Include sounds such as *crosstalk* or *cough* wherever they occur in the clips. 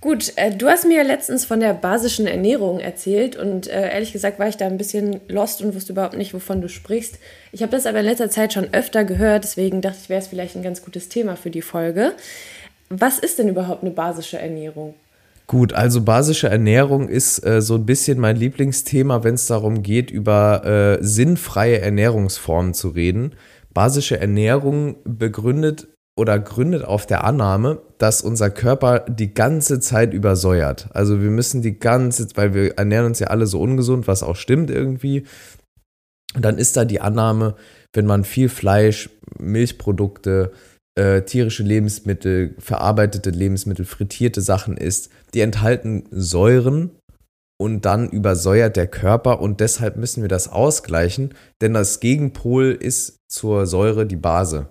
Gut, äh, du hast mir letztens von der basischen Ernährung erzählt und äh, ehrlich gesagt war ich da ein bisschen lost und wusste überhaupt nicht, wovon du sprichst. Ich habe das aber in letzter Zeit schon öfter gehört, deswegen dachte ich, wäre es vielleicht ein ganz gutes Thema für die Folge. Was ist denn überhaupt eine basische Ernährung? Gut, also basische Ernährung ist äh, so ein bisschen mein Lieblingsthema, wenn es darum geht, über äh, sinnfreie Ernährungsformen zu reden. Basische Ernährung begründet oder gründet auf der Annahme, dass unser Körper die ganze Zeit übersäuert. Also wir müssen die ganze, weil wir ernähren uns ja alle so ungesund, was auch stimmt irgendwie. Und dann ist da die Annahme, wenn man viel Fleisch, Milchprodukte, äh, tierische Lebensmittel, verarbeitete Lebensmittel, frittierte Sachen isst, die enthalten Säuren und dann übersäuert der Körper und deshalb müssen wir das ausgleichen, denn das Gegenpol ist zur Säure die Base.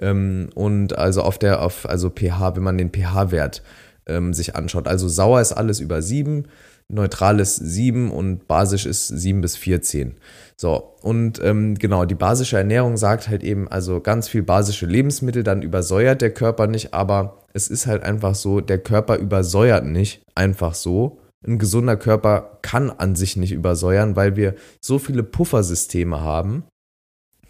Ähm, und also auf der, auf, also pH, wenn man den pH-Wert ähm, sich anschaut. Also sauer ist alles über 7, neutral ist 7 und basisch ist 7 bis 14. So, und ähm, genau, die basische Ernährung sagt halt eben, also ganz viel basische Lebensmittel, dann übersäuert der Körper nicht, aber es ist halt einfach so, der Körper übersäuert nicht einfach so. Ein gesunder Körper kann an sich nicht übersäuern, weil wir so viele Puffersysteme haben,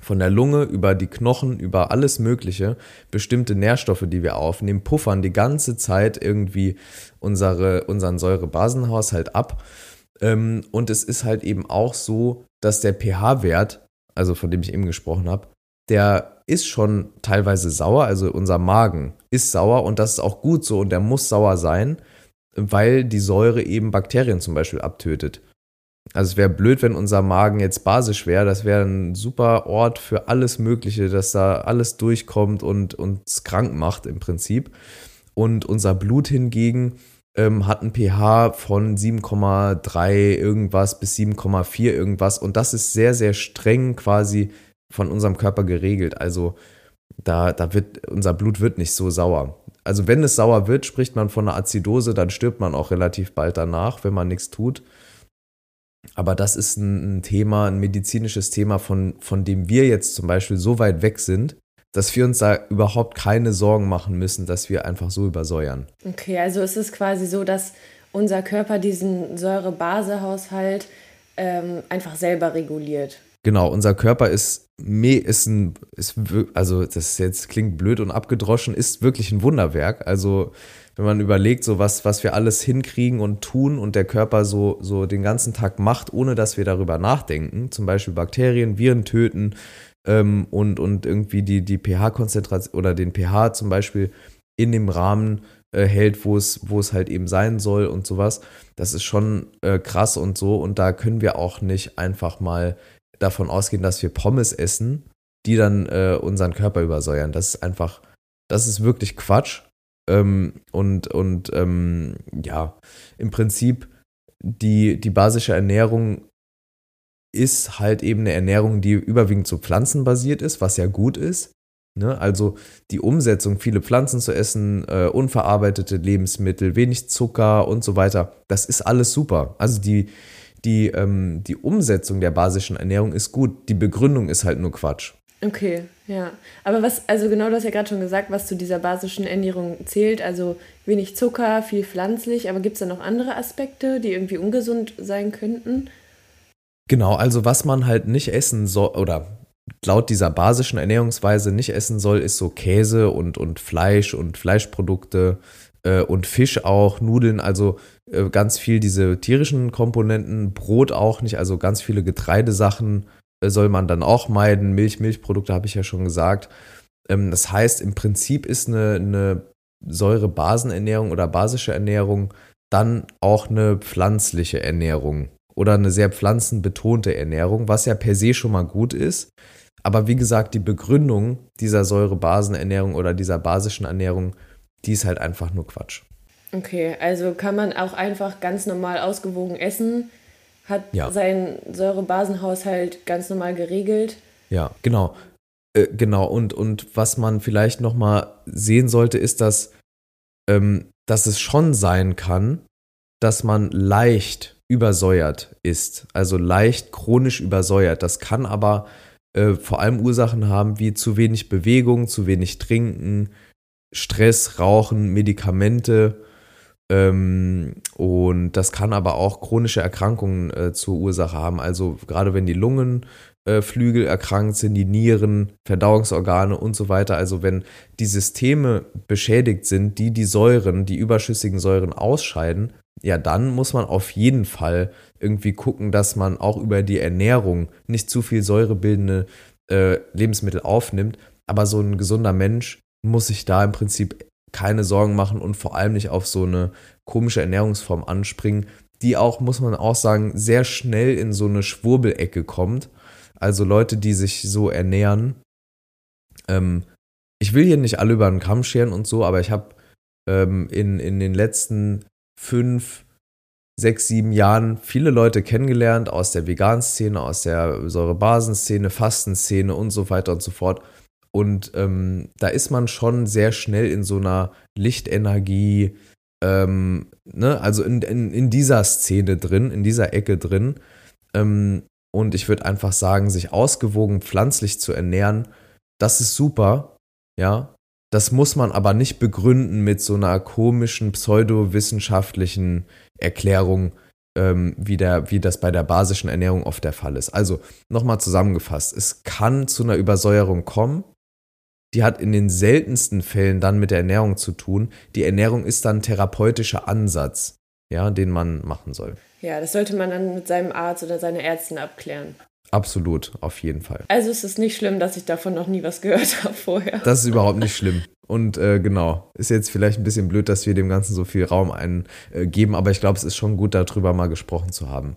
von der Lunge über die Knochen, über alles Mögliche, bestimmte Nährstoffe, die wir aufnehmen, puffern die ganze Zeit irgendwie unsere, unseren Säurebasenhaushalt ab. Ähm, und es ist halt eben auch so, dass der pH-Wert, also von dem ich eben gesprochen habe, der ist schon teilweise sauer, also unser Magen ist sauer und das ist auch gut so und der muss sauer sein, weil die Säure eben Bakterien zum Beispiel abtötet. Also es wäre blöd, wenn unser Magen jetzt basisch wäre. Das wäre ein super Ort für alles Mögliche, dass da alles durchkommt und uns krank macht im Prinzip. Und unser Blut hingegen ähm, hat ein pH von 7,3 irgendwas bis 7,4 irgendwas. Und das ist sehr, sehr streng quasi von unserem Körper geregelt. Also da, da wird, unser Blut wird nicht so sauer. Also wenn es sauer wird, spricht man von einer Azidose, dann stirbt man auch relativ bald danach, wenn man nichts tut. Aber das ist ein, Thema, ein medizinisches Thema, von, von dem wir jetzt zum Beispiel so weit weg sind, dass wir uns da überhaupt keine Sorgen machen müssen, dass wir einfach so übersäuern. Okay, also ist es quasi so, dass unser Körper diesen Säure-Base-Haushalt ähm, einfach selber reguliert. Genau, unser Körper ist, ist ein, ist, also das jetzt klingt blöd und abgedroschen, ist wirklich ein Wunderwerk. Also wenn man überlegt, so was, was wir alles hinkriegen und tun und der Körper so, so den ganzen Tag macht, ohne dass wir darüber nachdenken, zum Beispiel Bakterien, Viren töten ähm, und, und irgendwie die, die pH-Konzentration oder den pH zum Beispiel in dem Rahmen äh, hält, wo es, wo es halt eben sein soll und sowas. Das ist schon äh, krass und so. Und da können wir auch nicht einfach mal davon ausgehen, dass wir Pommes essen, die dann äh, unseren Körper übersäuern. Das ist einfach, das ist wirklich Quatsch. Ähm, und und ähm, ja, im Prinzip die, die basische Ernährung ist halt eben eine Ernährung, die überwiegend so pflanzenbasiert ist, was ja gut ist. Ne? Also die Umsetzung, viele Pflanzen zu essen, äh, unverarbeitete Lebensmittel, wenig Zucker und so weiter, das ist alles super. Also die, die, ähm, die Umsetzung der basischen Ernährung ist gut, die Begründung ist halt nur Quatsch. Okay, ja. Aber was, also genau, du hast ja gerade schon gesagt, was zu dieser basischen Ernährung zählt. Also wenig Zucker, viel pflanzlich. Aber gibt es da noch andere Aspekte, die irgendwie ungesund sein könnten? Genau, also was man halt nicht essen soll, oder laut dieser basischen Ernährungsweise nicht essen soll, ist so Käse und, und Fleisch und Fleischprodukte äh, und Fisch auch, Nudeln, also äh, ganz viel diese tierischen Komponenten, Brot auch nicht, also ganz viele Getreidesachen soll man dann auch meiden. Milch, Milchprodukte habe ich ja schon gesagt. Ähm, das heißt, im Prinzip ist eine, eine Säurebasenernährung oder basische Ernährung dann auch eine pflanzliche Ernährung oder eine sehr pflanzenbetonte Ernährung, was ja per se schon mal gut ist. Aber wie gesagt, die Begründung dieser Säurebasenernährung oder dieser basischen Ernährung, die ist halt einfach nur Quatsch. Okay, also kann man auch einfach ganz normal ausgewogen essen, hat ja. seinen Säurebasenhaushalt ganz normal geregelt. Ja, genau. Äh, genau, und, und was man vielleicht nochmal sehen sollte, ist, dass, ähm, dass es schon sein kann, dass man leicht übersäuert ist, also leicht chronisch übersäuert. Das kann aber äh, vor allem Ursachen haben wie zu wenig Bewegung, zu wenig Trinken, Stress, Rauchen, Medikamente. Ähm, und das kann aber auch chronische Erkrankungen äh, zur Ursache haben. Also gerade wenn die Lungenflügel äh, erkrankt sind, die Nieren, Verdauungsorgane und so weiter. Also wenn die Systeme beschädigt sind, die die Säuren, die überschüssigen Säuren ausscheiden, ja, dann muss man auf jeden Fall irgendwie gucken, dass man auch über die Ernährung nicht zu viel säurebildende äh, Lebensmittel aufnimmt. Aber so ein gesunder Mensch muss sich da im Prinzip keine Sorgen machen und vor allem nicht auf so eine komische Ernährungsform anspringen, die auch, muss man auch sagen, sehr schnell in so eine Schwurbelecke kommt. Also Leute, die sich so ernähren. Ähm, ich will hier nicht alle über den Kamm scheren und so, aber ich habe ähm, in, in den letzten fünf, sechs, sieben Jahren viele Leute kennengelernt aus der Vegan-Szene, aus der Säurebasen-Szene, Fastenszene und so weiter und so fort. Und ähm, da ist man schon sehr schnell in so einer Lichtenergie, ähm, ne? also in, in, in dieser Szene drin, in dieser Ecke drin. Ähm, und ich würde einfach sagen, sich ausgewogen pflanzlich zu ernähren, das ist super, ja. Das muss man aber nicht begründen mit so einer komischen pseudowissenschaftlichen Erklärung, ähm, wie, der, wie das bei der basischen Ernährung oft der Fall ist. Also nochmal zusammengefasst, es kann zu einer Übersäuerung kommen. Die hat in den seltensten Fällen dann mit der Ernährung zu tun. Die Ernährung ist dann ein therapeutischer Ansatz, ja, den man machen soll. Ja, das sollte man dann mit seinem Arzt oder seiner Ärztin abklären. Absolut, auf jeden Fall. Also es ist nicht schlimm, dass ich davon noch nie was gehört *laughs* habe vorher. Das ist überhaupt nicht schlimm. Und äh, genau, ist jetzt vielleicht ein bisschen blöd, dass wir dem Ganzen so viel Raum eingeben, aber ich glaube, es ist schon gut, darüber mal gesprochen zu haben.